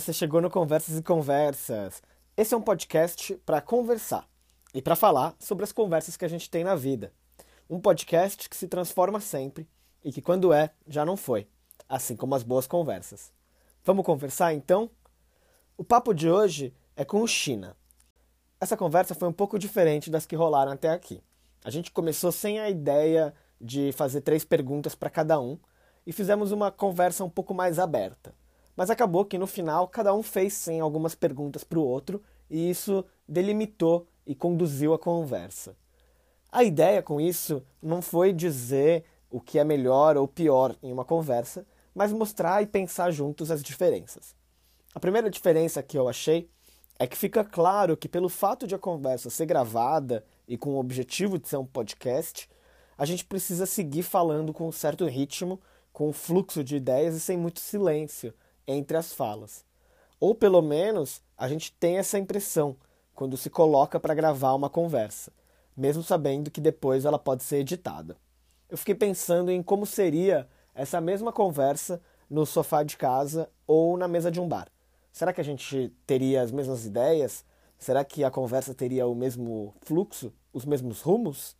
você chegou no Conversas e Conversas. Esse é um podcast para conversar e para falar sobre as conversas que a gente tem na vida. Um podcast que se transforma sempre e que, quando é, já não foi, assim como as boas conversas. Vamos conversar então? O papo de hoje é com o China. Essa conversa foi um pouco diferente das que rolaram até aqui. A gente começou sem a ideia de fazer três perguntas para cada um e fizemos uma conversa um pouco mais aberta. Mas acabou que no final cada um fez sim algumas perguntas para o outro e isso delimitou e conduziu a conversa. A ideia com isso não foi dizer o que é melhor ou pior em uma conversa, mas mostrar e pensar juntos as diferenças. A primeira diferença que eu achei é que fica claro que, pelo fato de a conversa ser gravada e com o objetivo de ser um podcast, a gente precisa seguir falando com um certo ritmo, com um fluxo de ideias e sem muito silêncio, entre as falas. Ou pelo menos a gente tem essa impressão quando se coloca para gravar uma conversa, mesmo sabendo que depois ela pode ser editada. Eu fiquei pensando em como seria essa mesma conversa no sofá de casa ou na mesa de um bar. Será que a gente teria as mesmas ideias? Será que a conversa teria o mesmo fluxo, os mesmos rumos?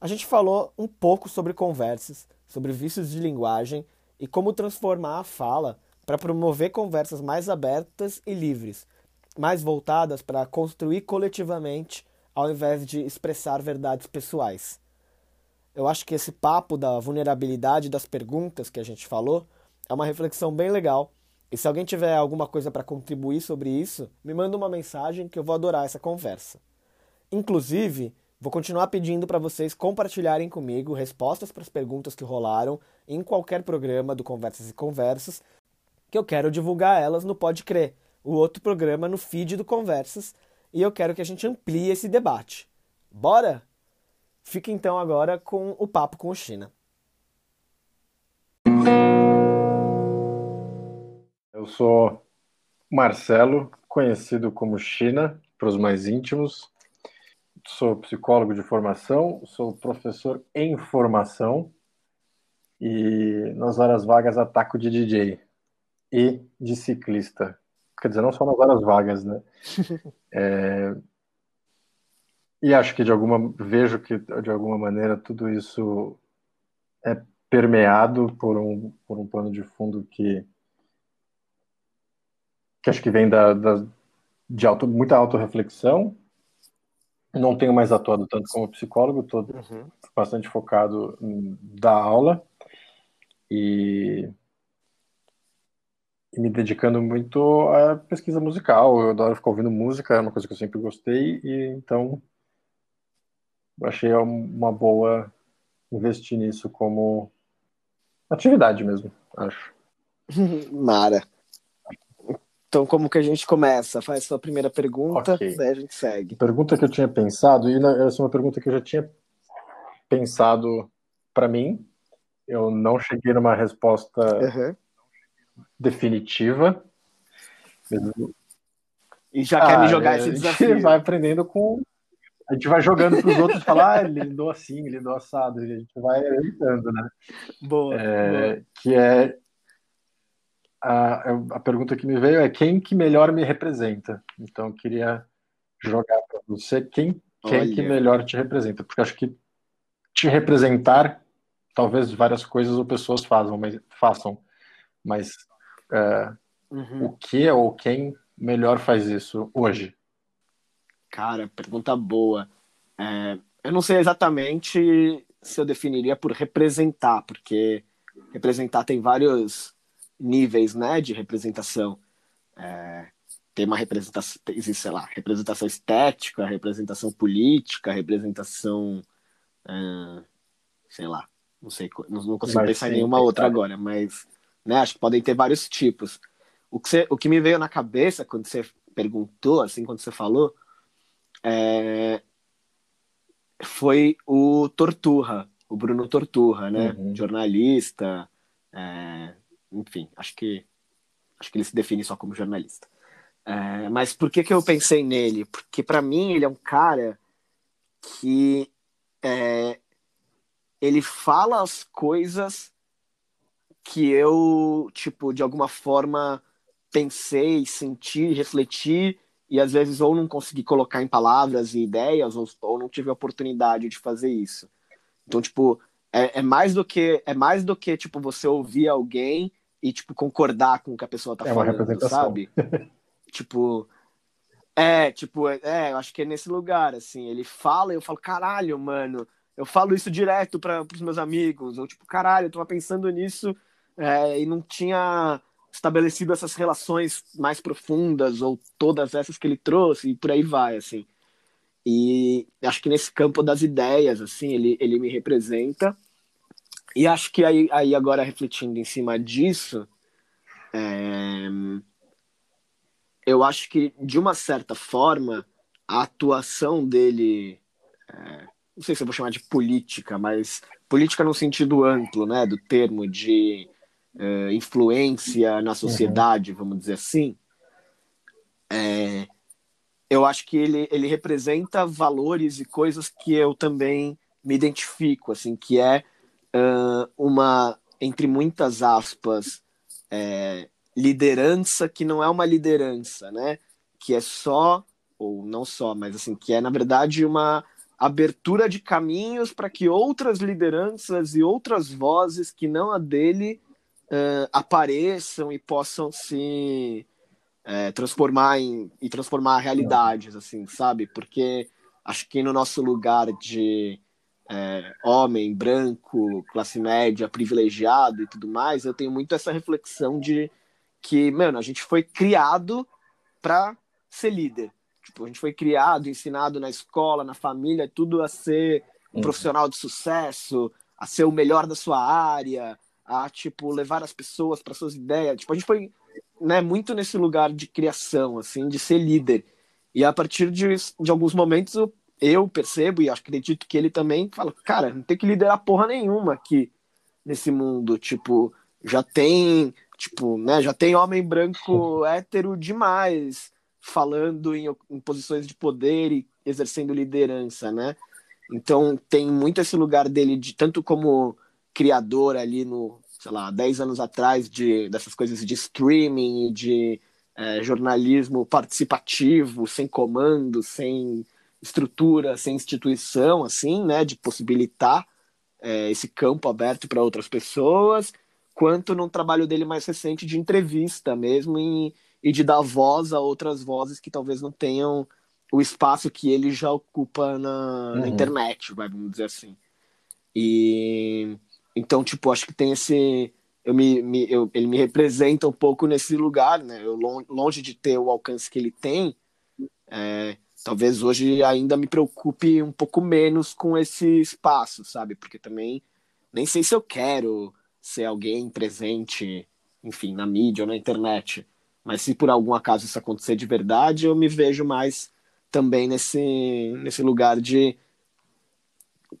A gente falou um pouco sobre conversas, sobre vícios de linguagem e como transformar a fala para promover conversas mais abertas e livres, mais voltadas para construir coletivamente ao invés de expressar verdades pessoais. Eu acho que esse papo da vulnerabilidade das perguntas que a gente falou é uma reflexão bem legal. E se alguém tiver alguma coisa para contribuir sobre isso, me manda uma mensagem que eu vou adorar essa conversa. Inclusive, Vou continuar pedindo para vocês compartilharem comigo respostas para as perguntas que rolaram em qualquer programa do Conversas e Conversas, que eu quero divulgar elas no Pode Crer, o outro programa no feed do Conversas, e eu quero que a gente amplie esse debate. Bora? Fica então agora com o papo com o China. Eu sou Marcelo, conhecido como China, para os mais íntimos sou psicólogo de formação, sou professor em formação e nas horas vagas ataco de DJ e de ciclista. Quer dizer, não só nas horas vagas, né? é... E acho que de alguma vejo que de alguma maneira tudo isso é permeado por um por um plano de fundo que que acho que vem da, da de auto, muita autorreflexão não tenho mais atuado tanto como psicólogo, estou uhum. bastante focado dar aula e, e, me dedicando muito à pesquisa musical. Eu adoro ficar ouvindo música, é uma coisa que eu sempre gostei, e então achei uma boa investir nisso como atividade mesmo, acho. Mara. Então, como que a gente começa? Faz sua primeira pergunta, okay. daí a gente segue. Pergunta que eu tinha pensado, e essa é uma pergunta que eu já tinha pensado para mim. Eu não cheguei numa resposta uhum. definitiva. E já ah, quer me ah, jogar esse desafio. A gente vai aprendendo com. A gente vai jogando para os outros e falar, ah, ele lidou assim, ele lidou assado. E a gente vai evitando, né? Boa, é, boa. Que é a, a pergunta que me veio é quem que melhor me representa. Então, eu queria jogar para você quem, quem que melhor te representa, porque acho que te representar, talvez várias coisas ou pessoas façam, mas, façam, mas é, uhum. o que ou quem melhor faz isso hoje? Cara, pergunta boa. É, eu não sei exatamente se eu definiria por representar, porque representar tem vários níveis né, de representação. É, tem uma representação, existe, sei lá, representação estética, representação política, representação, é, sei lá, não sei, não, não consigo mas pensar em nenhuma outra agora, mas né, acho que podem ter vários tipos. O que, você, o que me veio na cabeça quando você perguntou, assim, quando você falou, é, foi o Torturra, o Bruno Torturra, né? Uhum. Jornalista, é, enfim, acho que acho que ele se define só como jornalista. É, mas por que, que eu pensei nele? Porque para mim ele é um cara que é, ele fala as coisas que eu, tipo, de alguma forma pensei, senti, refleti e às vezes ou não consegui colocar em palavras e ideias ou, ou não tive a oportunidade de fazer isso. Então, tipo, é, é, mais do que é mais do que tipo você ouvir alguém e tipo concordar com o que a pessoa tá é falando, sabe? tipo, é, tipo, é, é, eu acho que é nesse lugar assim, ele fala e eu falo, caralho, mano, eu falo isso direto para os meus amigos, ou tipo, caralho, eu tava pensando nisso é, e não tinha estabelecido essas relações mais profundas ou todas essas que ele trouxe e por aí vai, assim. E acho que nesse campo das ideias, assim, ele, ele me representa. E acho que aí, aí agora refletindo em cima disso, é... eu acho que de uma certa forma a atuação dele, é... não sei se eu vou chamar de política, mas política no sentido amplo, né, do termo de uh, influência na sociedade, uhum. vamos dizer assim, é, eu acho que ele, ele representa valores e coisas que eu também me identifico, assim, que é uh, uma, entre muitas aspas, é, liderança que não é uma liderança, né? Que é só, ou não só, mas assim, que é, na verdade, uma abertura de caminhos para que outras lideranças e outras vozes que não a dele uh, apareçam e possam se uh, transformar em e transformar realidades, assim, sabe? Porque acho que no nosso lugar de uh, homem branco, classe média, privilegiado e tudo mais, eu tenho muito essa reflexão de que, mano, a gente foi criado para ser líder. Tipo, a gente foi criado, ensinado na escola, na família, tudo a ser um uhum. profissional de sucesso, a ser o melhor da sua área, a tipo levar as pessoas para suas ideias. Tipo, a gente foi, né, muito nesse lugar de criação, assim, de ser líder. E a partir de, de alguns momentos eu, percebo e acredito que ele também fala, cara, não tem que liderar porra nenhuma aqui nesse mundo, tipo, já tem, tipo, né, já tem homem branco hétero demais falando em, em posições de poder e exercendo liderança, né? Então tem muito esse lugar dele de tanto como criador ali no, sei lá, 10 anos atrás de, dessas coisas de streaming, de é, jornalismo participativo, sem comando, sem estrutura, sem instituição, assim, né, de possibilitar é, esse campo aberto para outras pessoas, quanto num trabalho dele mais recente de entrevista mesmo e, e de dar voz a outras vozes que talvez não tenham o espaço que ele já ocupa na, uhum. na internet, vamos dizer assim. E então, tipo, acho que tem esse. Eu me, me eu, ele me representa um pouco nesse lugar, né? Eu, longe de ter o alcance que ele tem, é, talvez hoje ainda me preocupe um pouco menos com esse espaço, sabe? Porque também nem sei se eu quero ser alguém presente, enfim, na mídia ou na internet. Mas se por algum acaso isso acontecer de verdade, eu me vejo mais também nesse, nesse lugar de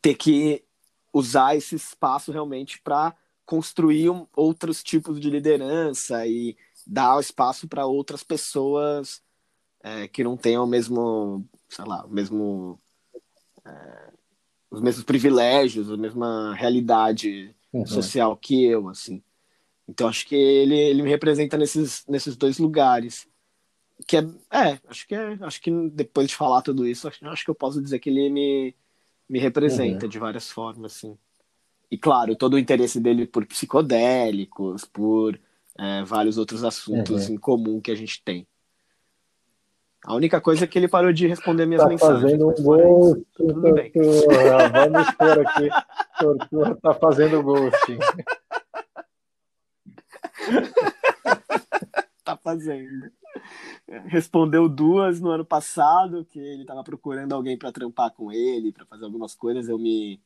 ter que usar esse espaço realmente para construir um, outros tipos de liderança e dar espaço para outras pessoas é, que não tenham o mesmo, sei lá, o mesmo é, os mesmos privilégios, a mesma realidade uhum. social que eu, assim. Então acho que ele, ele me representa nesses, nesses dois lugares. Que é, é, acho que é, acho que depois de falar tudo isso, acho, acho que eu posso dizer que ele me me representa uhum. de várias formas, assim. E claro, todo o interesse dele por psicodélicos, por é, vários outros assuntos uhum. em comum que a gente tem. A única coisa é que ele parou de responder minhas tá mensagens. Fazendo um ghost, tortura. Vamos expor aqui. Tortura tá fazendo ghosting. tá fazendo respondeu duas no ano passado, que ele estava procurando alguém para trampar com ele, para fazer algumas coisas. Eu me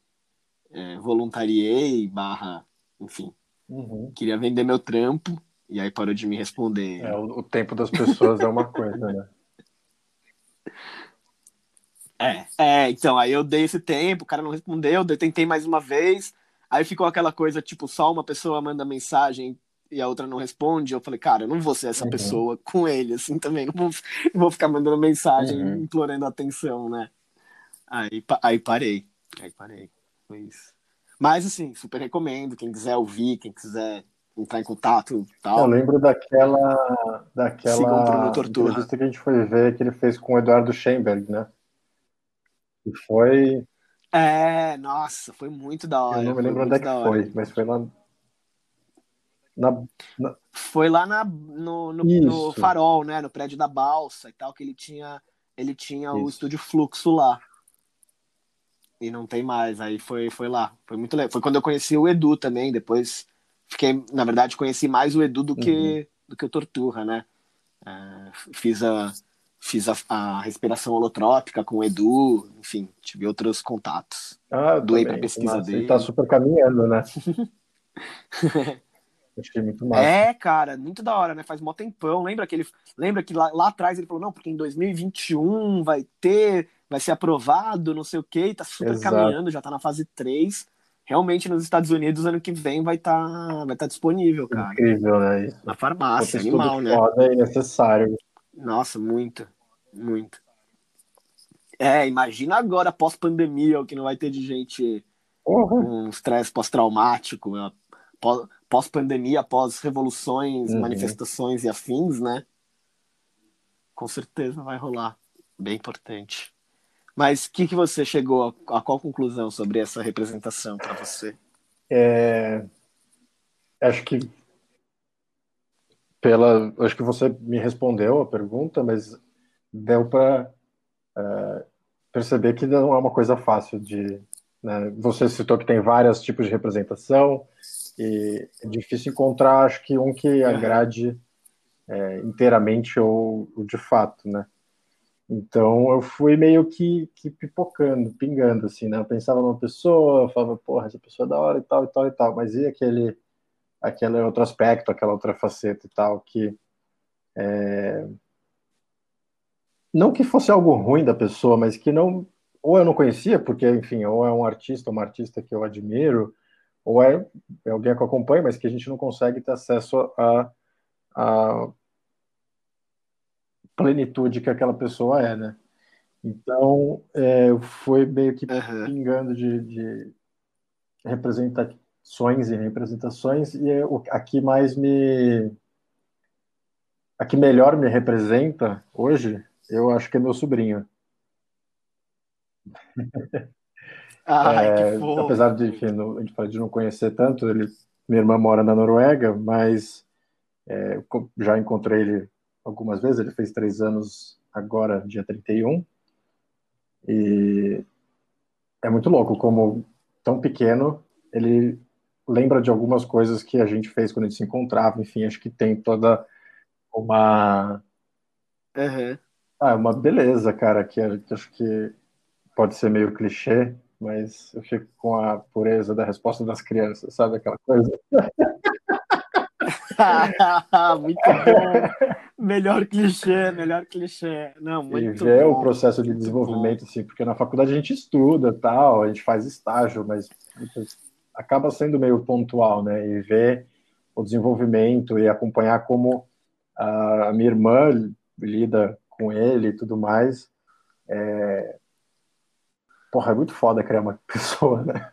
é, voluntariei, barra, enfim. Uhum. Queria vender meu trampo, e aí parou de me responder. É, o, o tempo das pessoas é uma coisa, né? É, é, então, aí eu dei esse tempo, o cara não respondeu, eu tentei mais uma vez, aí ficou aquela coisa, tipo, só uma pessoa manda mensagem e a outra não responde, eu falei, cara, eu não vou ser essa uhum. pessoa com ele, assim, também. Não vou, não vou ficar mandando mensagem uhum. implorando atenção, né? Aí, aí parei. Aí parei. Foi isso. Mas, assim, super recomendo. Quem quiser ouvir, quem quiser, entrar em contato e tal. Eu lembro daquela, daquela entrevista que a gente foi ver que ele fez com o Eduardo Schemberg, né? E foi. É, nossa, foi muito da hora. Eu não me lembro onde é que foi, mas foi lá. Na, na... Foi lá na, no, no, no, Farol, né? No prédio da Balsa e tal, que ele tinha, ele tinha o estúdio Fluxo lá. E não tem mais. Aí foi, foi lá. Foi muito legal. Foi quando eu conheci o Edu também. Depois fiquei, na verdade, conheci mais o Edu do que, uhum. do que o Torturra, né? É, fiz a, fiz a, a, respiração holotrópica com o Edu, enfim, tive outros contatos. Ah, Doei para pesquisa Nossa, dele. Ele tá super caminhando, né? Achei muito massa. É, cara, muito da hora, né? Faz mó tempão. Lembra que ele lembra que lá, lá atrás ele falou: "Não, porque em 2021 vai ter, vai ser aprovado, não sei o quê", e tá super Exato. caminhando, já tá na fase 3. Realmente nos Estados Unidos ano que vem vai estar tá, vai tá disponível, cara. Incrível, né? Isso. Na farmácia, animal, né? Foda e necessário. Nossa, muito, muito. É, imagina agora pós-pandemia, o que não vai ter de gente uhum. com estresse pós-traumático, pós-pandemia, pós-revoluções, uhum. manifestações e afins, né? Com certeza vai rolar. Bem importante. Mas o que, que você chegou a, a, qual conclusão sobre essa representação para você? É, acho que pela, acho que você me respondeu a pergunta, mas deu para é, perceber que não é uma coisa fácil de. Né? Você citou que tem vários tipos de representação, e é difícil encontrar, acho que um que agrade é, inteiramente ou, ou, de fato, né? Então eu fui meio que, que pipocando, pingando, assim, né? Eu pensava numa pessoa, eu falava, porra, essa pessoa é da hora e tal, e tal, e tal, mas e aquele, aquele outro aspecto, aquela outra faceta e tal, que é... não que fosse algo ruim da pessoa, mas que não, ou eu não conhecia, porque, enfim, ou é um artista, uma artista que eu admiro, ou é, é alguém que eu acompanho, mas que a gente não consegue ter acesso a, a plenitude que aquela pessoa é, né? Então, é, foi meio que uhum. pingando de, de, representações e representações, e é o, a que mais me. A que melhor me representa hoje, eu acho que é meu sobrinho. Ai, é, apesar de, enfim, de não conhecer tanto, ele, minha irmã mora na Noruega, mas é, já encontrei ele algumas vezes. Ele fez três anos agora, dia 31. E é muito louco como, tão pequeno, ele lembra de algumas coisas que a gente fez quando a gente se encontrava. Enfim, acho que tem toda uma. Uhum. Ah, uma beleza, cara, que, que acho que pode ser meio clichê, mas eu fico com a pureza da resposta das crianças, sabe aquela coisa? muito bom. Melhor clichê, melhor clichê. Não, muito e ver bom. o processo de desenvolvimento, assim, porque na faculdade a gente estuda, tal, a gente faz estágio, mas acaba sendo meio pontual, né? E ver o desenvolvimento e acompanhar como a minha irmã lida com ele e tudo mais. É, Porra, é muito foda criar uma pessoa, né?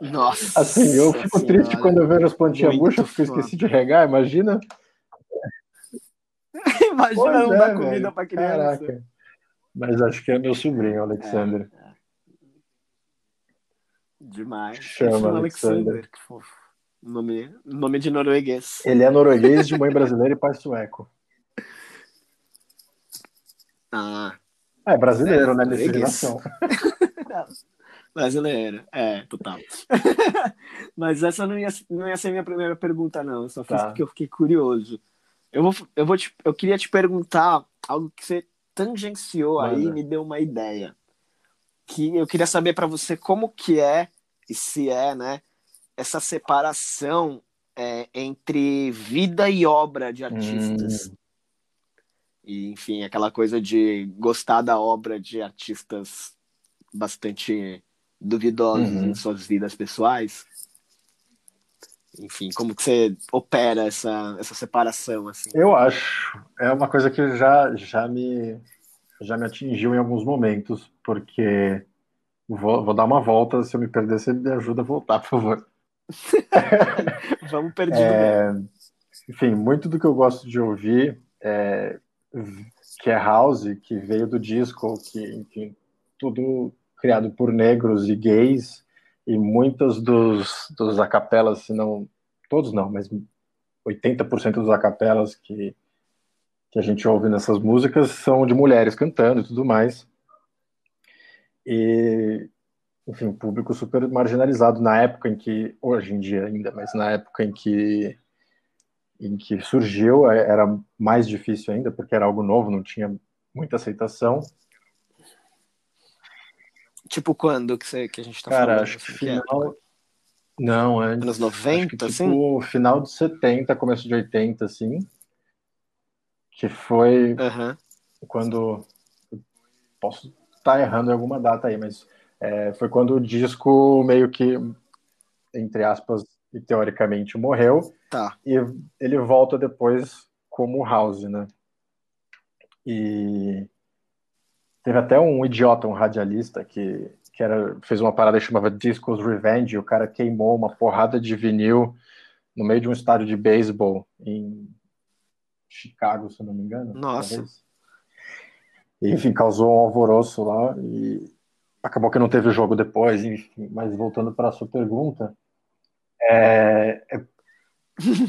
Nossa. Assim, eu fico senhora. triste quando eu vejo as plantinhas murchas porque eu esqueci de regar, imagina. imagina pois não é, dar comida para criança. Caraca. Mas acho que é meu sobrinho, Alexander. É, é. Demais. Chama Alexander. Alexander. Que fofo. Nome, nome de norueguês. Ele é norueguês de mãe brasileira e pai sueco. Ah, é brasileiro, é, né? Definição. brasileiro, é, total. Mas essa não ia, não ia ser minha primeira pergunta, não. Eu só fiz tá. porque eu fiquei curioso. Eu, vou, eu, vou te, eu queria te perguntar algo que você tangenciou Manda. aí e me deu uma ideia. Que eu queria saber para você como que é, e se é, né, essa separação é, entre vida e obra de artistas. Hum. E, enfim, aquela coisa de gostar da obra de artistas bastante duvidosos uhum. em suas vidas pessoais. Enfim, como que você opera essa, essa separação? Assim? Eu acho. É uma coisa que já, já, me, já me atingiu em alguns momentos, porque vou, vou dar uma volta. Se eu me perder, você me ajuda a voltar, por favor. Vamos perdido. É, enfim, muito do que eu gosto de ouvir é, que é house, que veio do disco, que enfim, tudo criado por negros e gays e muitos dos, dos acapelas, se não todos não, mas 80% dos acapelas que, que a gente ouve nessas músicas são de mulheres cantando e tudo mais. E, enfim, público super marginalizado na época em que, hoje em dia ainda, mas na época em que em que surgiu é, era mais difícil ainda, porque era algo novo, não tinha muita aceitação. Tipo quando que, você, que a gente tá Cara, falando? acho que final... É? Não, antes. Anos 90, que, tipo, assim? final de 70, começo de 80, assim. Que foi uhum. quando... Posso estar tá errando em alguma data aí, mas é, foi quando o disco meio que, entre aspas, e teoricamente morreu. Tá. E ele volta depois como House, né? E teve até um idiota, um radialista, que, que era, fez uma parada que chamava Discos Revenge. O cara queimou uma porrada de vinil no meio de um estádio de beisebol em Chicago, se não me engano. Nossa. E, enfim, causou um alvoroço lá e acabou que não teve o jogo depois, enfim. Mas voltando para a sua pergunta, é, é,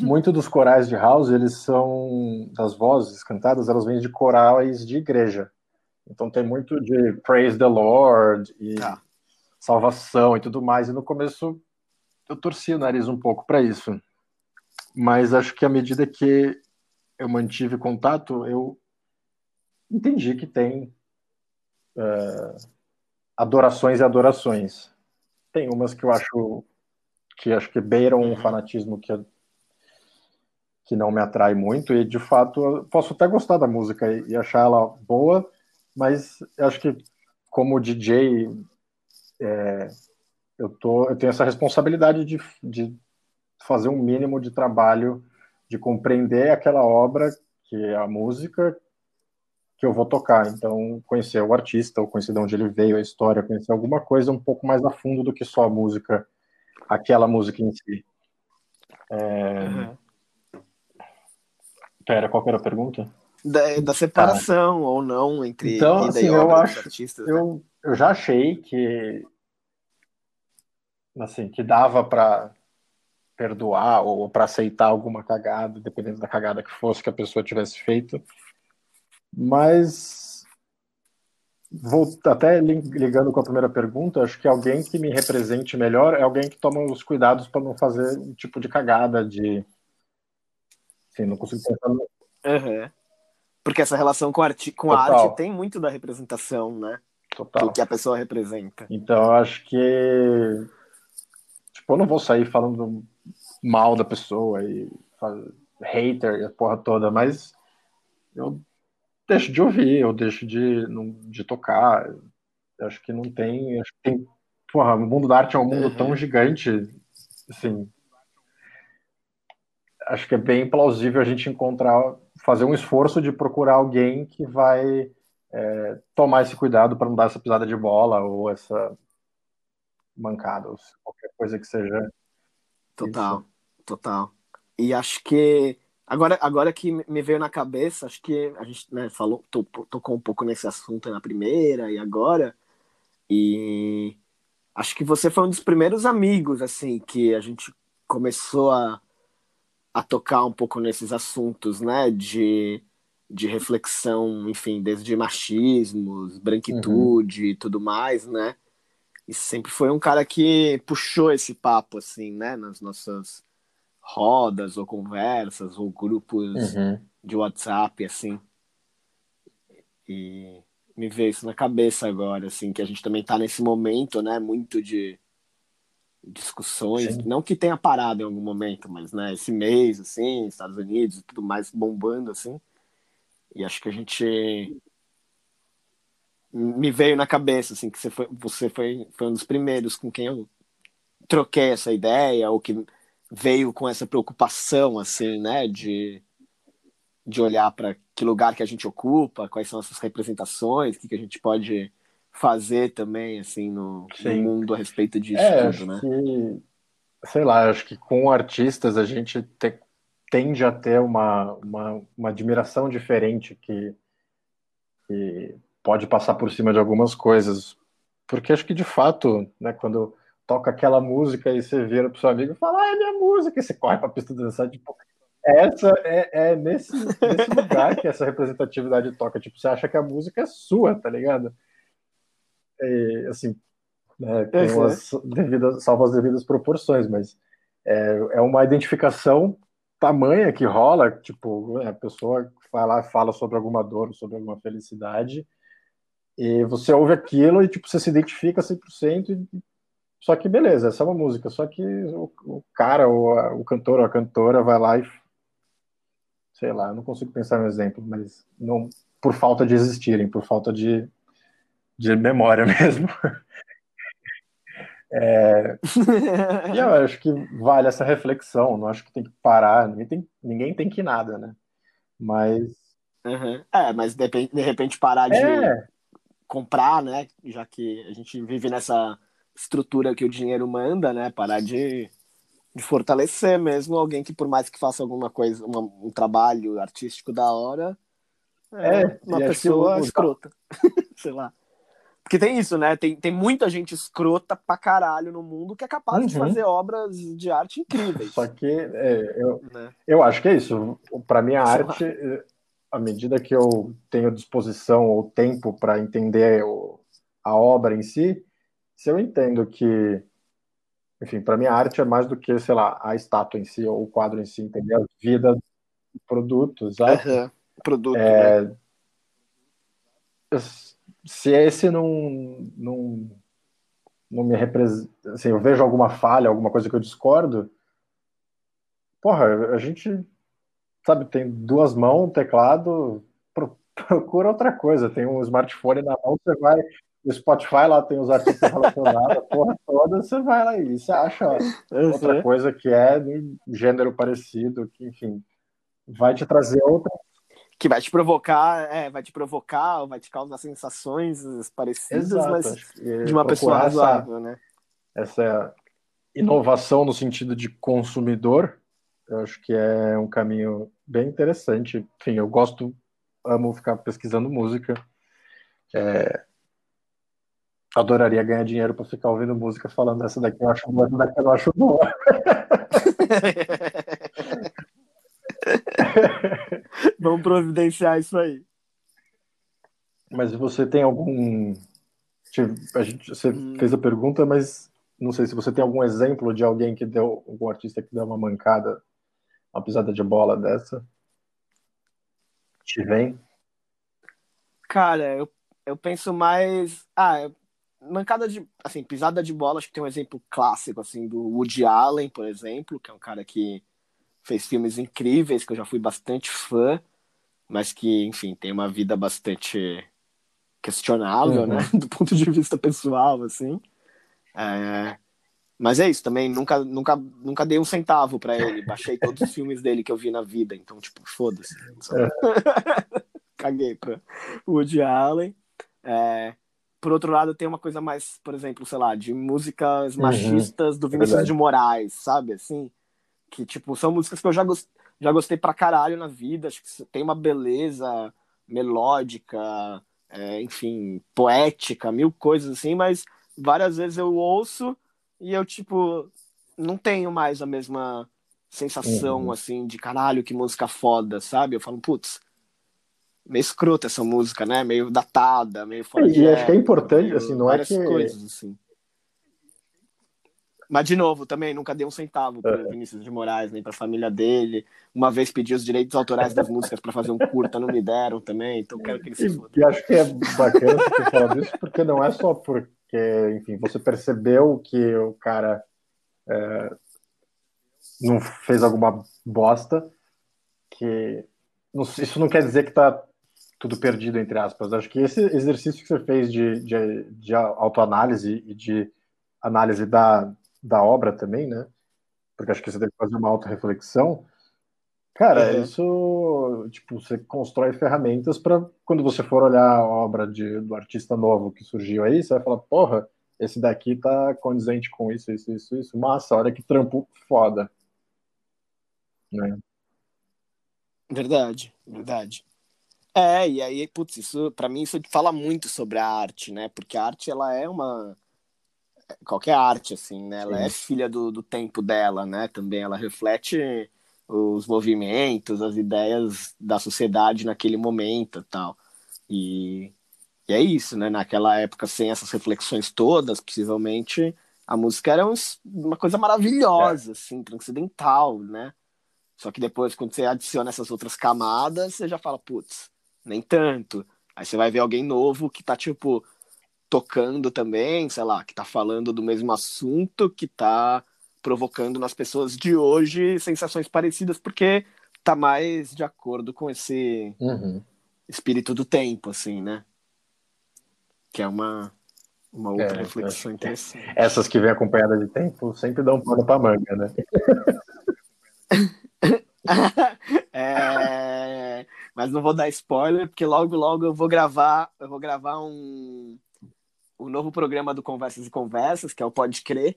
muito dos corais de house, eles são das vozes cantadas, elas vêm de corais de igreja. Então tem muito de praise the Lord e tá. salvação e tudo mais. E no começo eu torci o nariz um pouco para isso. Mas acho que à medida que eu mantive contato, eu entendi que tem uh, adorações e adorações. Tem umas que eu acho que acho que beiram um uhum. fanatismo que, que não me atrai muito, e de fato eu posso até gostar da música e, e achar ela boa, mas acho que como DJ é, eu, tô, eu tenho essa responsabilidade de, de fazer um mínimo de trabalho de compreender aquela obra que é a música que eu vou tocar. Então, conhecer o artista, ou conhecer de onde ele veio, a história, conhecer alguma coisa um pouco mais a fundo do que só a música aquela música em si. É... Uhum. Pera, qual era a pergunta? Da, da separação tá. ou não entre então, assim, eu acho, artistas. Eu, né? eu já achei que assim que dava para perdoar ou para aceitar alguma cagada, dependendo da cagada que fosse que a pessoa tivesse feito, mas Vou até ligando com a primeira pergunta, acho que alguém que me represente melhor é alguém que toma os cuidados para não fazer um tipo de cagada, de. Sim, não consigo pensar no. Uhum. Porque essa relação com, arti com a arte tem muito da representação, né? Total. Do que a pessoa representa. Então, eu acho que. Tipo, eu não vou sair falando mal da pessoa e hater e a porra toda, mas eu deixo de ouvir, eu deixo de, de tocar. Acho que não tem. Acho que tem. Porra, o mundo da arte é um mundo tão uhum. gigante, assim. Acho que é bem plausível a gente encontrar, fazer um esforço de procurar alguém que vai é, tomar esse cuidado para não dar essa pisada de bola ou essa mancada, ou qualquer coisa que seja. Total, isso. total. E acho que Agora, agora que me veio na cabeça, acho que a gente né, falou, tocou um pouco nesse assunto na primeira e agora, e acho que você foi um dos primeiros amigos, assim, que a gente começou a, a tocar um pouco nesses assuntos, né, de, de reflexão, enfim, desde machismos, branquitude uhum. e tudo mais, né, e sempre foi um cara que puxou esse papo, assim, né, nas nossas rodas ou conversas ou grupos uhum. de WhatsApp assim e me veio isso na cabeça agora assim que a gente também está nesse momento né muito de discussões Sim. não que tenha parado em algum momento mas né esse mês assim Estados Unidos e tudo mais bombando assim e acho que a gente me veio na cabeça assim que você foi você foi, foi um dos primeiros com quem eu troquei essa ideia ou que veio com essa preocupação, assim, né, de, de olhar para que lugar que a gente ocupa, quais são essas representações, o que, que a gente pode fazer também, assim, no, no mundo a respeito disso é, tudo, né? Que, sei lá, acho que com artistas a gente te, tende a ter uma, uma, uma admiração diferente que, que pode passar por cima de algumas coisas. Porque acho que de fato, né, quando toca aquela música e você vira pro seu amigo e fala, ah, é minha música, e você corre pra pista dançar, tipo, essa é, é nesse, nesse lugar que essa representatividade toca. Tipo, você acha que a música é sua, tá ligado? E, assim, né, tem uhum. as devidas, salvo as devidas proporções, mas é, é uma identificação tamanha que rola, tipo, a pessoa vai lá fala sobre alguma dor, sobre alguma felicidade, e você ouve aquilo e, tipo, você se identifica 100%, e, só que beleza, essa é uma música, só que o, o cara, ou a, o cantor ou a cantora vai lá e sei lá, não consigo pensar um exemplo, mas não por falta de existirem, por falta de, de memória mesmo. É, e eu acho que vale essa reflexão, não acho que tem que parar, ninguém tem, ninguém tem que nada, né? Mas. Uhum. É, mas de repente, de repente parar de é. comprar, né? Já que a gente vive nessa estrutura que o dinheiro manda, né? Parar de de fortalecer mesmo alguém que, por mais que faça alguma coisa, uma, um trabalho artístico da hora, é, é uma pessoa escrota. Sei lá. Porque tem isso, né? Tem, tem muita gente escrota pra caralho no mundo que é capaz uhum. de fazer obras de arte incríveis. Só que é, eu, né? eu acho que é isso. Para minha Sei arte, à medida que eu tenho disposição ou tempo para entender o, a obra em si, se eu entendo que enfim, para mim a arte é mais do que, sei lá, a estátua em si ou o quadro em si, entender a vida do produto, sabe? Uhum. Produto. É... Né? Se esse não, não, não me representa, assim, eu vejo alguma falha, alguma coisa que eu discordo, porra, a gente, sabe, tem duas mãos, um teclado, procura outra coisa, tem um smartphone na mão, você vai o Spotify lá tem os artistas relacionados, a porra toda, você vai lá e você acha outra coisa que é de gênero parecido, que, enfim, vai te trazer outra. Que vai te provocar, é, vai te provocar, vai te causar sensações parecidas, Exato, mas de uma pessoa razoável, essa, né? Essa inovação no sentido de consumidor, eu acho que é um caminho bem interessante. Enfim, eu gosto, amo ficar pesquisando música. É, adoraria ganhar dinheiro para ficar ouvindo música falando essa daqui eu acho boa, essa daqui eu acho boa. Vamos providenciar isso aí. Mas você tem algum. A gente, você hum. fez a pergunta, mas não sei se você tem algum exemplo de alguém que deu, algum artista que deu uma mancada, uma pisada de bola dessa? Te vem? Cara, eu, eu penso mais. Ah, mancada de, assim, pisada de bola, acho que tem um exemplo clássico, assim, do Woody Allen, por exemplo, que é um cara que fez filmes incríveis, que eu já fui bastante fã, mas que, enfim, tem uma vida bastante questionável, uhum. né, do ponto de vista pessoal, assim. É... Mas é isso, também nunca, nunca, nunca dei um centavo para ele, baixei todos os filmes dele que eu vi na vida, então, tipo, foda-se. É. Caguei pra Woody Allen. É por outro lado, tem uma coisa mais, por exemplo, sei lá, de músicas uhum. machistas do Vinícius Verdade. de Moraes, sabe? Assim, que, tipo, são músicas que eu já, gost... já gostei pra caralho na vida, acho que tem uma beleza melódica, é, enfim, poética, mil coisas assim, mas várias vezes eu ouço e eu, tipo, não tenho mais a mesma sensação, uhum. assim, de caralho, que música foda, sabe? Eu falo, putz, meio escrota essa música, né? Meio datada, meio fora E acho que é importante, assim, não é que... coisas, assim. Mas, de novo, também nunca dei um centavo para é. Vinícius de Moraes, nem para a família dele. Uma vez pedi os direitos autorais das músicas para fazer um curta, não me deram também, então quero que ele se foda. E, acho que é bacana você ter falado isso, porque não é só porque, enfim, você percebeu que o cara é, não fez alguma bosta, que isso não quer dizer que tá tudo perdido, entre aspas. Acho que esse exercício que você fez de, de, de autoanálise e de análise da, da obra também, né? Porque acho que você deve fazer uma auto-reflexão. Cara, uhum. isso, tipo, você constrói ferramentas para quando você for olhar a obra de, do artista novo que surgiu aí, você vai falar, porra, esse daqui tá condizente com isso, isso, isso, isso. Massa, olha que trampo foda. Né? Verdade, verdade. É, e aí, putz, isso, pra mim isso fala muito sobre a arte, né? Porque a arte, ela é uma... Qualquer arte, assim, né? Ela é Sim. filha do, do tempo dela, né? Também ela reflete os movimentos, as ideias da sociedade naquele momento e tal. E, e é isso, né? Naquela época, sem essas reflexões todas, possivelmente, a música era uns- uma coisa maravilhosa, assim, transcendental, né? Só que depois, quando você adiciona essas outras camadas, você já fala, putz, nem tanto. Aí você vai ver alguém novo que tá, tipo, tocando também, sei lá, que tá falando do mesmo assunto, que tá provocando nas pessoas de hoje sensações parecidas, porque tá mais de acordo com esse Uhum. espírito do tempo, assim, né? Que é uma, uma outra É, reflexão interessante. Essas que vêm acompanhadas de tempo sempre dão pano pra manga, né? É, mas não vou dar spoiler, porque logo, logo eu vou gravar, eu vou gravar um, um novo programa do Conversas e Conversas, que é o Pode Crer,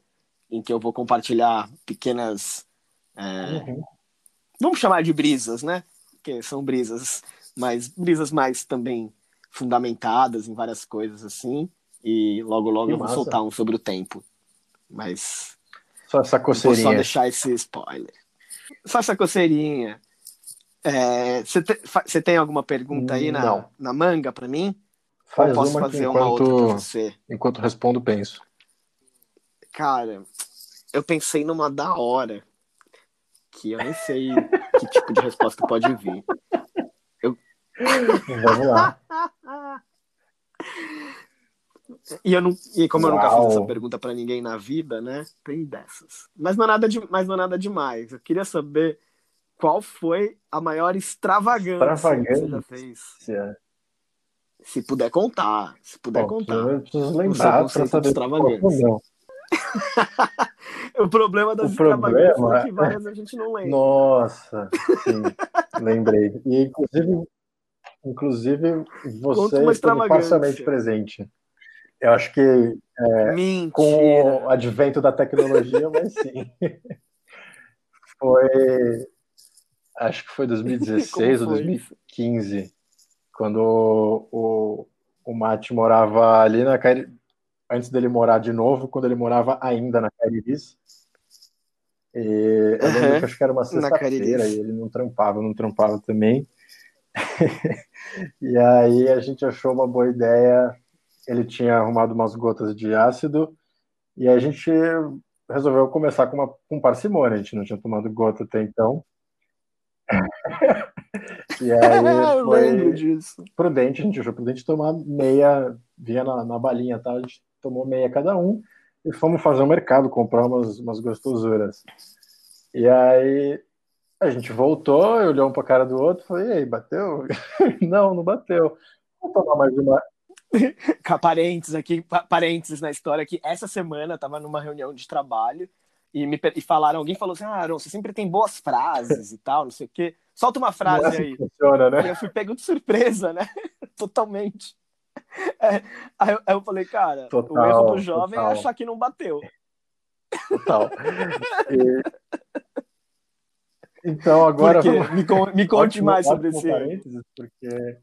em que eu vou compartilhar pequenas. é, Uhum. vamos chamar de brisas, né? Porque são brisas, mas brisas mais também fundamentadas em várias coisas assim. E logo, logo Que eu vou massa. soltar um sobre o tempo. Mas Só essa Vou só coceirinha. deixar esse spoiler. Só essa coceirinha. Você te, fa- você tem alguma pergunta aí na, Não. na manga pra mim? Faz Ou posso uma fazer uma outra enquanto, você? enquanto respondo, penso. Cara, eu pensei numa da hora que eu nem sei que tipo de resposta pode vir. Vamos lá. E, eu não, e como eu nunca fiz Uau. essa pergunta pra ninguém na vida, né? Tem dessas. Mas não, é nada de, mas não é nada demais. Eu queria saber qual foi a maior extravagância, que você já Extravagância. fez. Se, é- Se puder contar. Se puder Bom, contar. Eu preciso lembrar para saber extravagância. qual. O problema das O problema extravagâncias é é- que várias a gente não lembra. Nossa, sim, lembrei. E inclusive, inclusive você esteve extravagância. parcialmente presente. Eu acho que Mentira. com o advento da tecnologia, mas sim. Foi, acho que foi 2016 ou Como foi 2015, quando o, o, o Mate morava ali na Cari... antes dele morar de novo, quando ele morava ainda na Cariris. E eu lembro Aham, que acho que era uma sexta-feira e ele não trampava, não trampava também. e aí a gente achou uma boa ideia. Ele tinha arrumado umas gotas de ácido e a gente resolveu começar com, uma, com parcimônia. A gente não tinha tomado gota até então. E aí foi prudente, a gente achou prudente tomar meia, via na, na balinha, tá? a gente tomou meia cada um e fomos fazer um mercado, comprar umas, umas gostosuras. E aí a gente voltou, olhou um pra cara do outro, falei, e aí, bateu? não, não bateu. Vamos tomar mais uma. Parênteses aqui, pa- parênteses na história que essa semana eu tava numa reunião de trabalho e me e falaram, alguém falou assim, ah, Aaron, você sempre tem boas frases e tal, não sei o quê. Solta uma é frase assim aí. funciona, né? eu fui pego de surpresa, né? Totalmente. É, aí, eu, aí eu falei, cara, o Total, erro do jovem total. é achar que não bateu. Total. E- Então agora vamos- Me, con- me conte Ótimo- mais sobre esse porque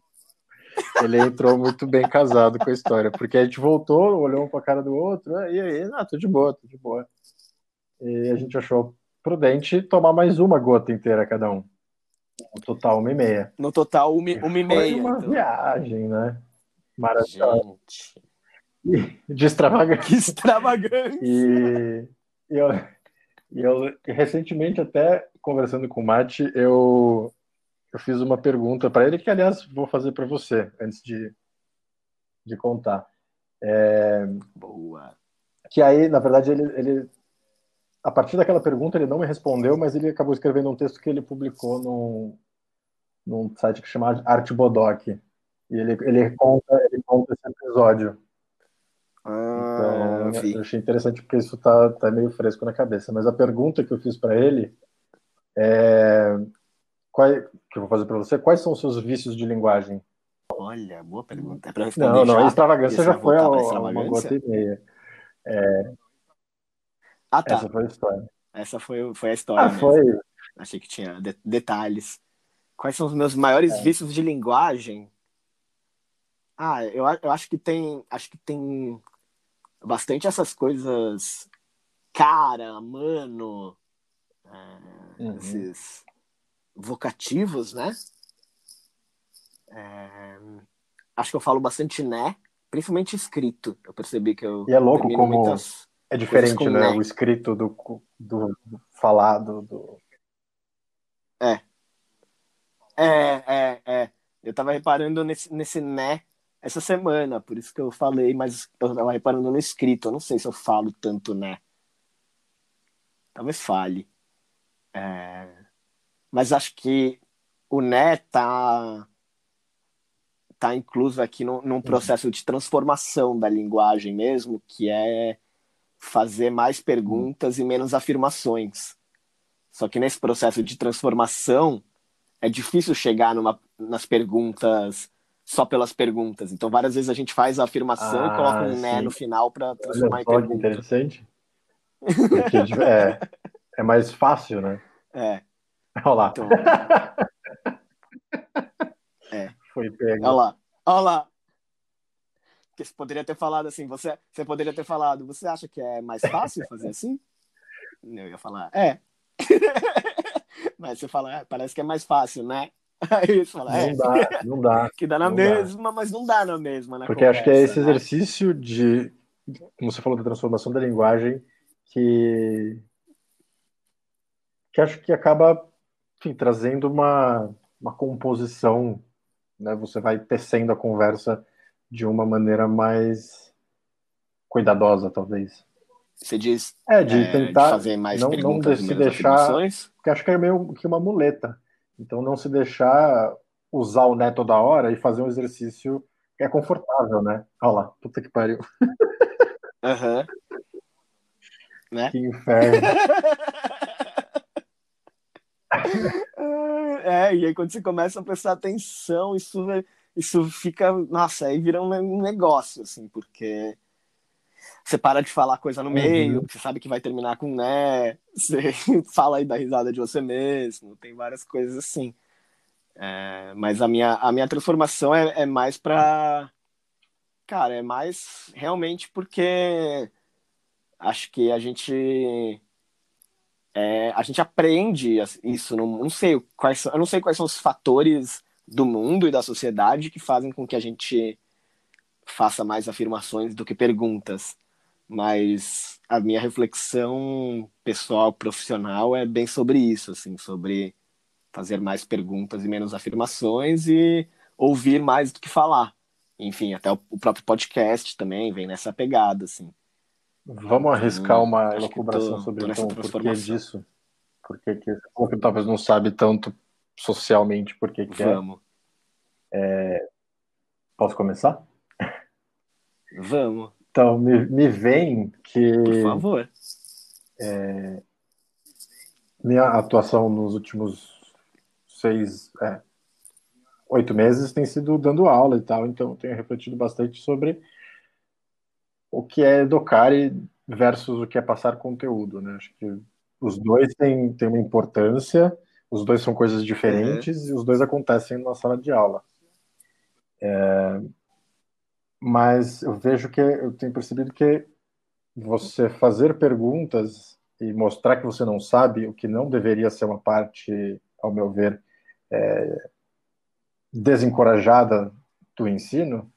ele entrou muito bem casado com a história, porque a gente voltou, olhou um pra cara do outro, "Ah, e aí, ah, tô de boa, tô de boa. E a gente achou prudente tomar mais uma gota inteira cada um. No total, uma e meia. No total, uma, e- uma e Foi meia. uma então. viagem, né? Maravilhosa. De extravagante. extravagante. E, eu, e eu recentemente, até conversando com o Mate, eu, eu fiz uma pergunta para ele, que aliás vou fazer para você, antes de, de contar. Boa. Que aí, na verdade, ele, ele, a partir daquela pergunta, ele não me respondeu, mas ele acabou escrevendo um texto que ele publicou num, num site que chama Artbodoc. E ele, ele, conta, ele conta esse episódio. Ah, Então, eu achei interessante porque isso tá, tá meio fresco na cabeça. Mas a pergunta que eu fiz para ele é qual, que eu vou fazer para você, quais são os seus vícios de linguagem? Olha, boa pergunta. É Não, não, extravagância já foi a, uma gota e meia. É... Ah, tá. Essa foi a história. Essa foi, foi a história. Ah, mesmo. foi. Achei que tinha de- detalhes. Quais são os meus maiores É. vícios de linguagem? Ah, eu, eu acho que tem. Acho que tem bastante essas coisas. Cara, mano. é, Uhum. Esses vocativos, né? É, acho que eu falo bastante né, principalmente escrito. Eu percebi que eu E é louco como- muitas. É diferente, né? O escrito do, do, do falado. Do... É, é, é. Eu tava reparando nesse, nesse né essa semana, por isso que eu falei, mas eu tava reparando no escrito. Eu não sei se eu falo tanto né. Talvez fale. É, mas acho que o né tá, tá incluso aqui num, num processo de transformação da linguagem mesmo, que é fazer mais perguntas e menos afirmações. Só que nesse processo de transformação é difícil chegar numa, nas perguntas só pelas perguntas. Então, várias vezes a gente faz a afirmação Ah, e coloca um né sim. no final para Olha transformar em só que pergunta. interessante. Porque é, é mais fácil, né? É, Olha lá. então, É. Foi pego. olha lá, olha lá. Porque você poderia ter falado assim, você, você poderia ter falado, você acha que é mais fácil fazer assim? Eu ia falar, é. Mas você fala, é, parece que é mais fácil, né? Aí você fala, é, Não dá, não dá. que dá na não dá. mesma, mas não dá na mesma, na Porque acho que é conversa, esse né? exercício de, como você falou, da transformação da linguagem, que, que acho que acaba enfim, trazendo uma, uma composição, né? Você vai tecendo a conversa de uma maneira mais cuidadosa, talvez. Você diz É, de é, tentar de fazer mais não, perguntas se deixar porque acho que é meio que uma muleta. Então, não se deixar usar o né toda hora e fazer um exercício que é confortável, né? Olha lá, puta que pariu. Aham. Né? Que inferno. É, e aí quando você começa a prestar atenção, isso, isso fica. Nossa, aí vira um negócio, assim, porque você para de falar coisa no meio, Uhum. você sabe que vai terminar com né, você fala aí da risada de você mesmo, tem várias coisas assim. É, mas a minha, a minha transformação é, é mais pra. Cara, é mais realmente porque acho que a gente é, a gente aprende isso, não, não sei quais são, eu não sei quais são os fatores do mundo e da sociedade que fazem com que a gente faça mais afirmações do que perguntas. Mas a minha reflexão pessoal, profissional é bem sobre isso, assim, sobre fazer mais perguntas e menos afirmações e ouvir mais do que falar. Enfim, até o, o próprio podcast também vem nessa pegada, assim. Vamos arriscar uma elucubração sobre tô então, por que transformação. disso? Por que que ou que talvez não sabe tanto socialmente por que é. Vamos, Posso começar? vamos, Então, me, me vem que por favor. minha atuação nos últimos seis, é, oito meses tem sido dando aula e tal, então eu tenho refletido bastante sobre o que é Docare versus o que é passar conteúdo, né? Acho que os dois têm, têm uma importância, os dois são coisas diferentes e os dois acontecem na sala de aula. É, mas eu vejo que eu tenho percebido que você fazer perguntas e mostrar que você não sabe, o que não deveria ser uma parte, ao meu ver, é, desencorajada do ensino,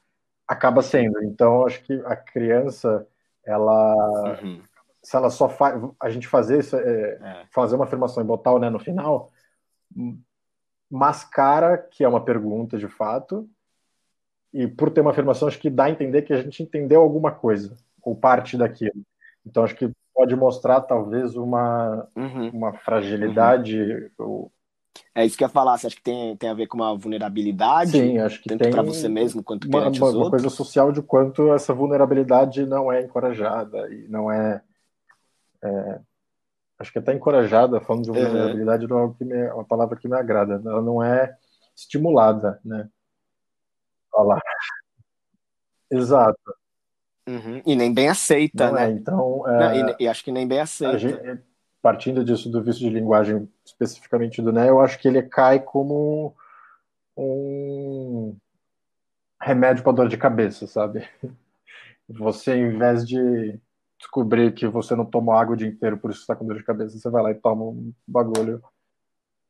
acaba sendo. Então, acho que a criança, ela, Uhum, se ela só faz, a gente fazer isso, é, é. fazer uma afirmação e botar o né no final, mascara que é uma pergunta de fato, e por ter uma afirmação, acho que dá a entender que a gente entendeu alguma coisa, ou parte daquilo. Então, acho que pode mostrar, talvez, uma, Uhum. uma fragilidade. ou- É isso que eu ia falar. Você acha que tem, tem a ver com uma vulnerabilidade? Sim, acho que tanto tem para você mesmo quanto uma, perante uma- os uma outros? coisa social de quanto essa vulnerabilidade não é encorajada e não é, é, acho que até encorajada, falando de Uhum. vulnerabilidade, não é o que me- é uma palavra que me agrada. Ela não é estimulada, né? Olha lá. Exato. Uhum. E nem bem aceita, Não né? é, então, é, Não, e, e acho que nem bem aceita. gente- partindo disso do vício de linguagem, especificamente do Né, eu acho que ele cai como um remédio para dor de cabeça, sabe? Você, em vez de descobrir que você não tomou água o dia inteiro, por isso está com dor de cabeça, você vai lá e toma um bagulho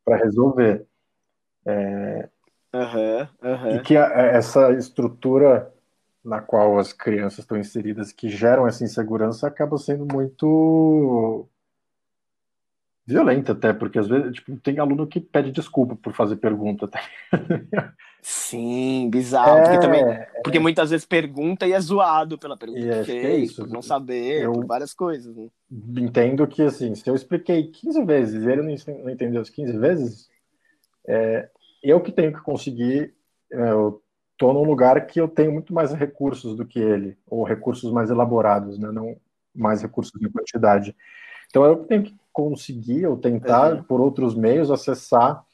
para resolver. Aham, E aham. que a- essa estrutura na qual as crianças estão inseridas, que geram essa insegurança, acaba sendo muito violenta até, porque às vezes tipo, tem aluno que pede desculpa por fazer pergunta. tá? Sim, bizarro. Porque também. É, Porque muitas vezes pergunta e é zoado pela pergunta E que que é fez, isso. por não saber, Eu- por várias coisas. Né? entendo que assim, se eu expliquei 15 vezes e ele não entendeu as 15 vezes, é, eu que tenho que conseguir, é, eu tô num lugar que eu tenho muito mais recursos do que ele, ou recursos mais elaborados, né? Não mais recursos em quantidade. Então eu tenho que conseguir ou tentar Uhum. por outros meios acessar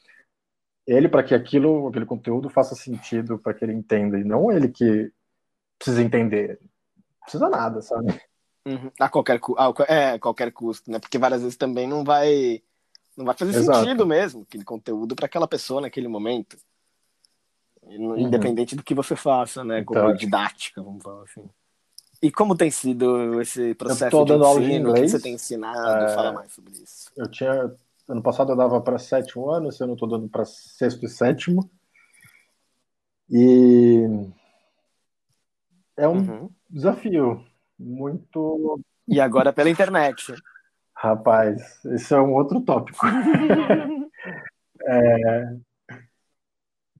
ele para que aquilo, aquele conteúdo faça sentido para que ele entenda e não ele que precisa entender. Não precisa nada, sabe? Uhum. A qualquer, cu- ah, é, qualquer custo, né? Porque várias vezes também não vai. Não vai fazer Exato. sentido mesmo aquele conteúdo para aquela pessoa naquele momento. Não- Independente do que você faça, né? Como Uhum. Então- didática, vamos falar assim. E como tem sido esse processo de dando aula de? O que inglês. você tem ensinado? É. Fala mais sobre isso. Eu tinha. Ano passado eu dava para sétimo ano, esse ano eu estou dando para sexto e sétimo. E é um Uhum. desafio muito. E agora pela internet. Rapaz, esse é um outro tópico.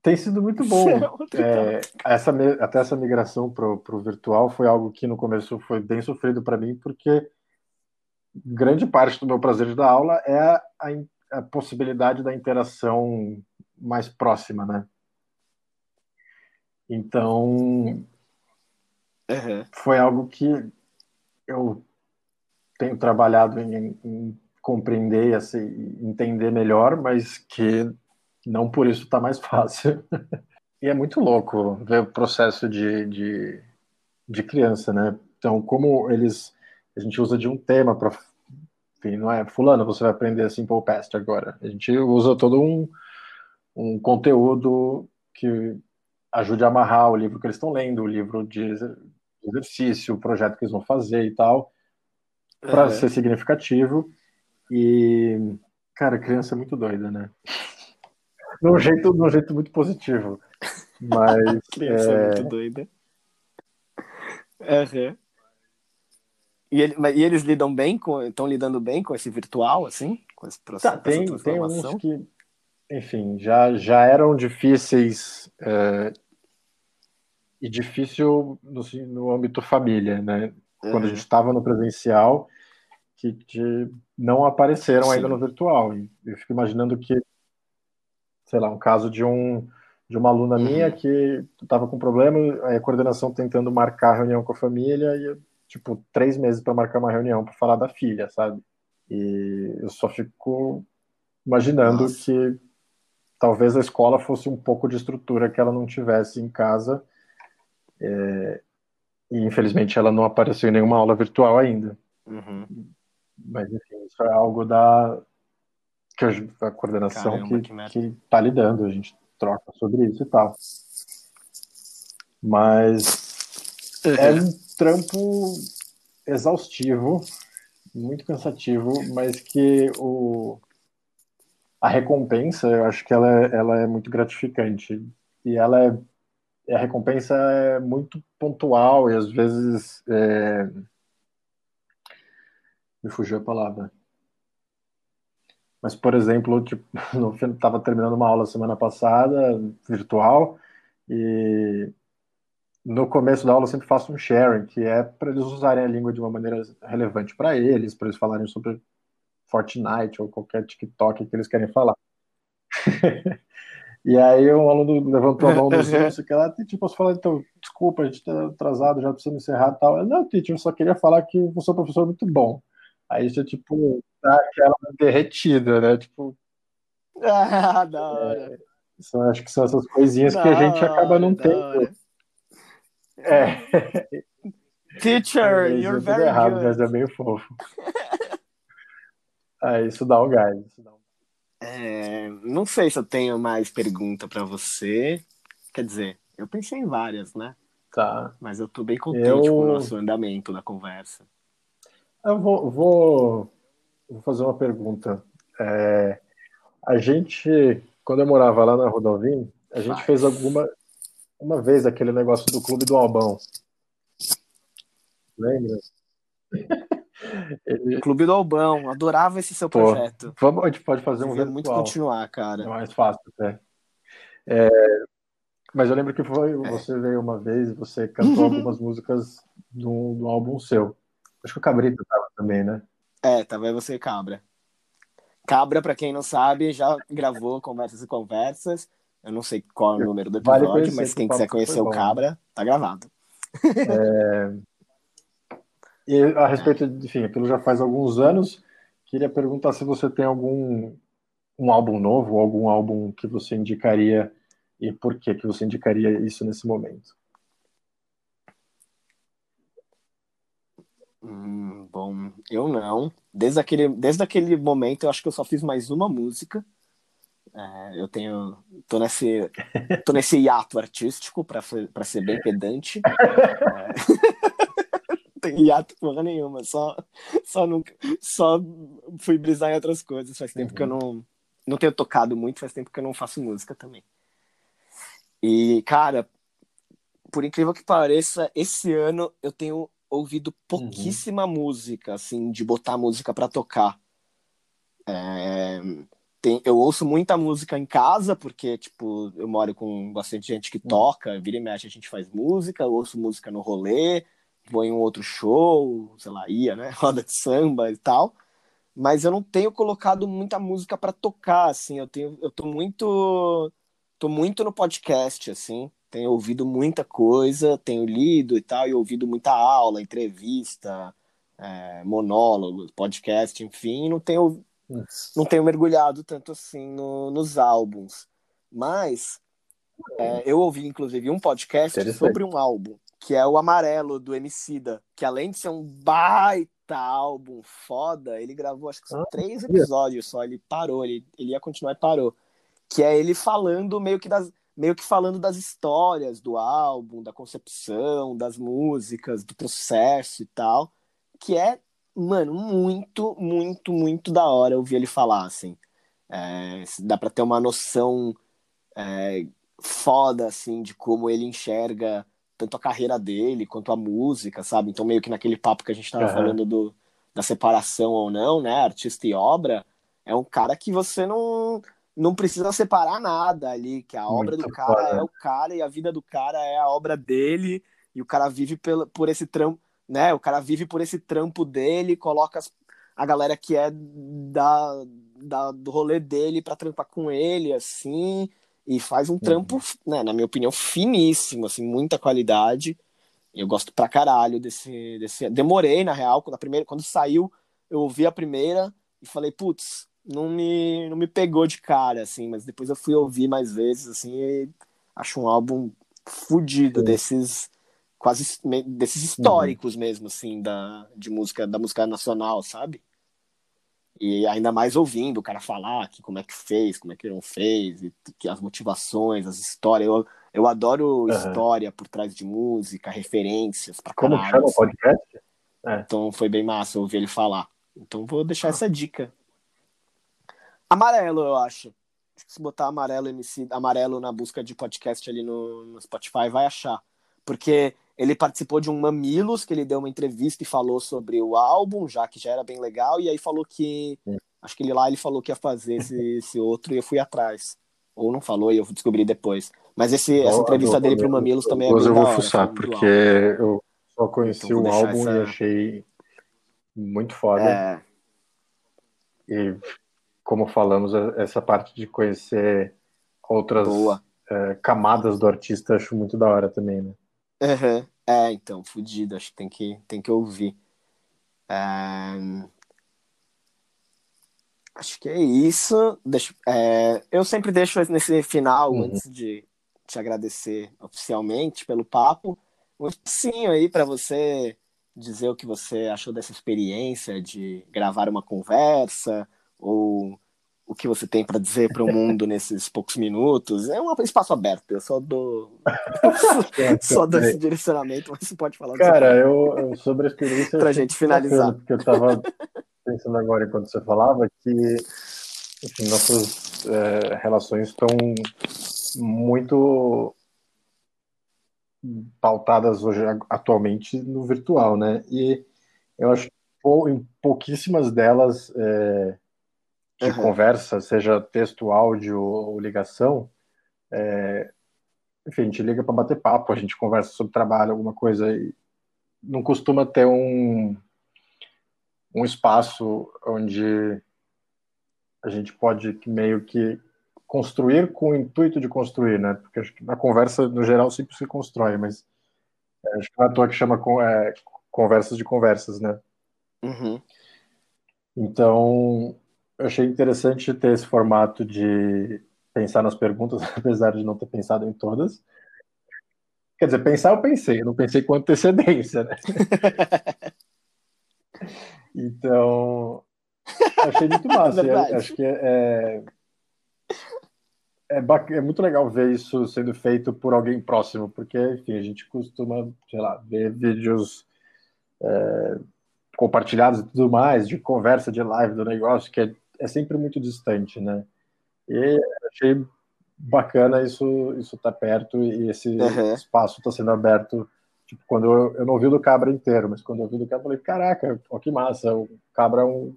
Tem sido muito bom. É É, essa, até essa migração para o virtual foi algo que no começo foi bem sofrido para mim, porque grande parte do meu prazer de dar aula é a, a a possibilidade da interação mais próxima, né? Então, Uhum. foi algo que eu tenho trabalhado em, em compreender, assim, entender melhor, mas que não por isso está mais fácil. E é muito louco ver o processo de, de, de criança, né? Então, como eles. A gente usa de um tema para. Enfim, não é. Fulano, você vai aprender Simple Past agora. A gente usa todo um, um conteúdo que ajude a amarrar o livro que eles estão lendo, o livro de exer- exercício, o projeto que eles vão fazer e tal, para Uhum. ser significativo. E, cara, criança é muito doida, né? De um jeito, de um jeito muito positivo. Mas Criança é, é, muito doida. Uhum. E, ele- e eles lidam bem com. Estão lidando bem com esse virtual, assim? Com esse processo tá, tem, tem uns que, enfim, já, já eram difíceis é, e difícil no, no âmbito família, né? Quando a Uhum. gente estava no presencial, que, que não apareceram ainda Sim. no virtual. Eu fico imaginando que, sei lá, um caso de um de uma aluna Uhum. minha que estava com problema, aí a coordenação tentando marcar a reunião com a família e tipo três meses para marcar uma reunião para falar da filha, sabe? E eu só fico imaginando Nossa. que talvez a escola fosse um pouco de estrutura que ela não tivesse em casa. é, e infelizmente ela não apareceu em nenhuma aula virtual ainda. Uhum. Mas enfim, isso é algo da que a, a coordenação Caramba, que que, que tá lidando, a gente troca sobre isso e tal. Mas é um trampo exaustivo, muito cansativo, mas que o a recompensa, eu acho que ela é, ela é muito gratificante. E ela é a recompensa é muito pontual e às vezes é, me fugiu a palavra. Mas, por exemplo, tipo, no estava terminando uma aula semana passada, virtual, e no começo da aula eu sempre faço um sharing, que é para eles usarem a língua de uma maneira relevante para eles, para eles falarem sobre Fortnite ou qualquer TikTok que eles querem falar. e aí um aluno levantou a mão no Zoom, sei lá, tipo, posso falar, então, desculpa, a gente está atrasado, já precisa encerrar e tal. Eu, Não, teacher, eu só queria falar que o seu professor é muito bom. Aí você, tipo, dá aquela derretida, né? Tipo, Ah, da hora. isso, eu acho que são essas coisinhas que a Da gente acaba não hora, da tendo. hora. É. Teacher, you're very errado, good. Mas é meio fofo. ah, isso dá um gás. Dá um... É, não sei se eu tenho mais pergunta para você. Quer dizer, eu pensei em várias, né? Tá. Mas eu tô bem contente eu... com o nosso andamento da conversa. Eu vou, vou, vou fazer uma pergunta. É, a gente, quando eu morava lá na Rodovim, a gente Vai. fez alguma uma vez aquele negócio do Clube do Albão. Lembra? Ele... Clube do Albão, adorava esse seu Pô, projeto. Vamos, a gente pode fazer um virtual. muito continuar, cara. É mais fácil, até. É, mas eu lembro que foi, é. você veio uma vez, você cantou algumas músicas do, do álbum seu. Acho que o Cabrito tava também, né? É, tava você e Cabra. Cabra, para quem não sabe, já gravou Conversas e Conversas. Eu não sei qual é o número do episódio, vale mas quem quiser conhecer o Cabra, tá gravado. É... E a respeito, enfim, aquilo já faz alguns anos. Queria perguntar se você tem algum um álbum novo, algum álbum que você indicaria e por que que você indicaria isso nesse momento? Hum, bom, eu não. Desde aquele, desde aquele momento, eu acho que eu só fiz mais uma música. É, eu tenho. tô nesse. tô nesse hiato artístico, para ser bem pedante. É, tem hiato porra nenhuma, só, só, nunca, só fui brisar em outras coisas. Faz tempo uhum. que eu não, não tenho tocado muito, faz tempo que eu não faço música também. E, cara, por incrível que pareça, esse ano eu tenho ouvido pouquíssima uhum. música, assim, de botar música para tocar. É, tem, eu ouço muita música em casa, porque, tipo, eu moro com bastante gente que uhum. toca, vira e mexe a gente faz música, eu ouço música no rolê, vou em um outro show, sei lá, ia, né, roda de samba e tal, mas eu não tenho colocado muita música para tocar, assim, eu tenho, eu tô muito, tô muito no podcast, assim, tenho ouvido muita coisa, tenho lido e tal, e ouvido muita aula, entrevista, é, monólogo, podcast, enfim, não tenho, não tenho mergulhado tanto assim no, nos álbuns. Mas é, eu ouvi, inclusive, um podcast sobre um álbum, que é o Amarelo, do Emicida, que além de ser um baita álbum foda, ele gravou acho que são ah, três episódios só, ele parou, ele, ele ia continuar e parou. Que é ele falando meio que das meio que falando das histórias do álbum, da concepção, das músicas, do processo e tal, que é, mano, muito, muito, muito da hora ouvir ele falar, assim. É, dá para ter uma noção é, foda, assim, de como ele enxerga tanto a carreira dele quanto a música, sabe? Então, meio que naquele papo que a gente tava uhum. falando do, da separação ou não, né? Artista e obra, é um cara que você não não precisa separar nada ali, que a Muito obra do cara foda. é o cara e a vida do cara é a obra dele, e o cara vive pelo, por esse trampo, né? O cara vive por esse trampo dele, coloca as, a galera que é da, da, do rolê dele para trampar com ele, assim, e faz um trampo, uhum. né, na minha opinião, finíssimo, assim, muita qualidade. Eu gosto pra caralho desse. desse... Demorei, na real, quando, a primeira, quando saiu, eu ouvi a primeira e falei, putz, não me, não me pegou de cara, assim, mas depois eu fui ouvir mais vezes, assim, e acho um álbum fudido desses quase desses históricos uhum. mesmo, assim, da, de música, da música nacional, sabe? E ainda mais ouvindo o cara falar que como é que fez, como é que não fez, e que as motivações, as histórias. Eu, eu adoro uhum. história por trás de música, referências pra Como chama o assim. podcast? É. Então foi bem massa ouvir ele falar. Então vou deixar essa dica. Amarelo, eu acho. Se botar amarelo MC, amarelo na busca de podcast ali no, no Spotify, vai achar. Porque ele participou de um Mamilos, que ele deu uma entrevista e falou sobre o álbum, já que já era bem legal, e aí falou que. Acho que ele lá ele falou que ia fazer esse, esse outro e eu fui atrás. Ou não falou e eu descobri depois. Mas esse, essa entrevista dele pro Mamilos também é bem eu vou fuçar, porque eu só conheci então, o álbum essa... e achei muito foda. É... E como falamos, é, essa parte de conhecer outras é, camadas do artista, acho muito da hora também, né? Uhum. É, então, fudido, acho que tem que, tem que ouvir. É... Acho que é isso. Deixa, é... Eu sempre deixo nesse final, uhum. antes de te agradecer oficialmente pelo papo, um espacinho aí para você dizer o que você achou dessa experiência de gravar uma conversa ou o que você tem para dizer para o mundo nesses poucos minutos. É um espaço aberto, eu só dou, só dou esse direcionamento, mas você pode falar. Cara, eu, eu, sobre a experiência. para a gente finalizar. Porque eu estava pensando agora enquanto você falava que enfim, nossas é, relações estão muito pautadas hoje atualmente no virtual, né? E eu acho que em pouquíssimas delas é, de uhum. conversa, seja texto, áudio ou ligação, é, enfim, a gente liga para bater papo, a gente conversa sobre trabalho, alguma coisa, e não costuma ter um, um espaço onde a gente pode meio que construir com o intuito de construir, né? Porque acho que na conversa, no geral, sempre se constrói, mas é, acho que não é à toa que chama é, conversas de conversas, né? Uhum. Então, eu achei interessante ter esse formato de pensar nas perguntas, apesar de não ter pensado em todas. Quer dizer, pensar eu pensei, eu não pensei com antecedência, né? então, achei muito massa. É acho que é, é, é, muito legal ver isso sendo feito por alguém próximo, porque, enfim, a gente costuma, sei lá, ver vídeos é, compartilhados e tudo mais, de conversa, de live do negócio, que é é sempre muito distante, né? E achei bacana isso isso tá perto e esse uhum. espaço está sendo aberto. Tipo, quando eu, eu não ouvi do cabra inteiro, mas quando eu ouvi do cabra, eu falei, caraca, ó, que massa, o cabra é um,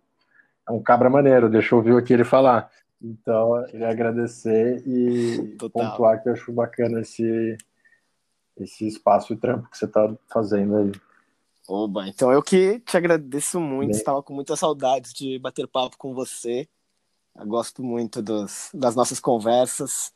é um cabra maneiro, deixa eu ouvir aqui ele falar. Então, queria agradecer e Total. pontuar que eu acho bacana esse, esse espaço e trampo que você está fazendo aí. Oba, então eu que te agradeço muito, estava com muitas saudades de bater papo com você. Eu gosto muito dos, das nossas conversas.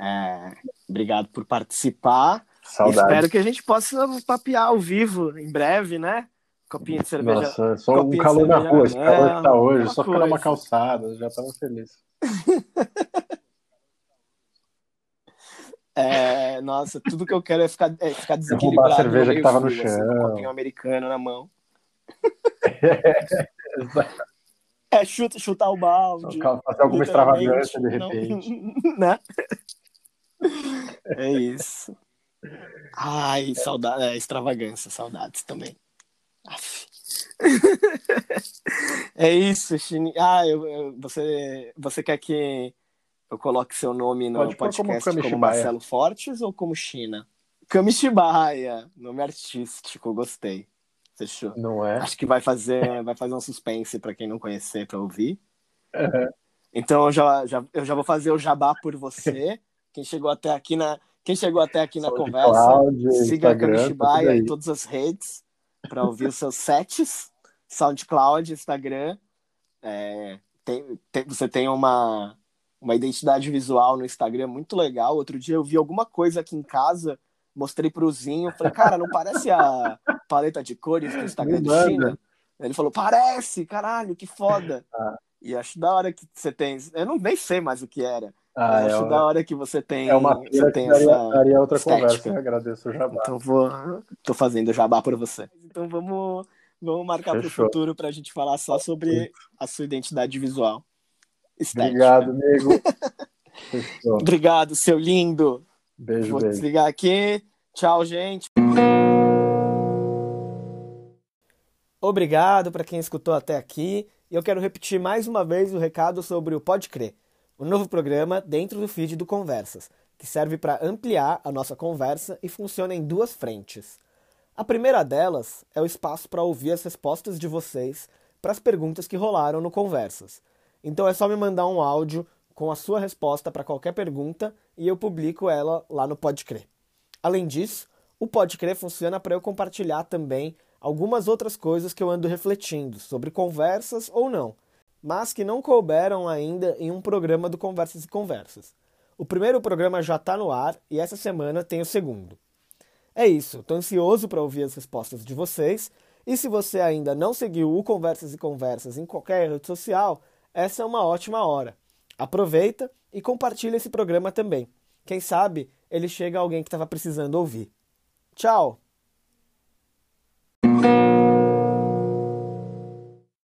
É, obrigado por participar. Saudades. Espero que a gente possa papear ao vivo em breve, né? Copinha de cerveja. Nossa, só um calor na rua, esse calor que tá hoje, só ficar numa calçada, já estava feliz. É, nossa, tudo que eu quero é ficar, é ficar desequilibrado. a cerveja que tava no chão. Assim, um copinho americano na mão. é, chuta, chutar o balde. Fazer alguma extravagância de repente. Não, né? É isso. Ai, saudade, é, extravagância, saudades também. é isso, Chini. Ah, eu, eu, você, você quer que eu coloque seu nome no Pode podcast como, como Marcelo Fortes ou como China? Kamishibaia, nome artístico, gostei. Fechou. Não é? Acho que vai fazer, vai fazer um suspense para quem não conhecer para ouvir. Uhum. Então eu já, já, eu já vou fazer o jabá por você. Quem chegou até aqui na, quem chegou até aqui na conversa, Cloud, siga a Kamishibaia em todas as redes para ouvir os seus sets. SoundCloud, Instagram. É, tem, tem, você tem uma uma identidade visual no Instagram muito legal. Outro dia eu vi alguma coisa aqui em casa, mostrei pro Zinho, falei, cara, não parece a paleta de cores do Instagram do China? Ele falou, parece, caralho, que foda. Ah. E acho da hora que você tem. Eu não nem sei mais o que era. Ah, acho é da hora que você tem. É uma você tem daria, essa daria outra estética. conversa. Eu agradeço o jabá. Então vou. Tô fazendo jabá por você. Então vamos, vamos marcar para o futuro para a gente falar só sobre a sua identidade visual. Obrigado, amigo. Obrigado, seu lindo. Beijo, Vou beijo. desligar aqui. Tchau, gente. Obrigado para quem escutou até aqui. E eu quero repetir mais uma vez o recado sobre o Pode Crer, o novo programa dentro do feed do Conversas, que serve para ampliar a nossa conversa e funciona em duas frentes. A primeira delas é o espaço para ouvir as respostas de vocês para as perguntas que rolaram no Conversas. Então é só me mandar um áudio com a sua resposta para qualquer pergunta e eu publico ela lá no Pode Crer. Além disso, o Pode Crer funciona para eu compartilhar também algumas outras coisas que eu ando refletindo, sobre conversas ou não, mas que não couberam ainda em um programa do Conversas e Conversas. O primeiro programa já está no ar e essa semana tem o segundo. É isso, estou ansioso para ouvir as respostas de vocês. E se você ainda não seguiu o Conversas e Conversas em qualquer rede social, essa é uma ótima hora. Aproveita e compartilha esse programa também. Quem sabe ele chega a alguém que estava precisando ouvir. Tchau!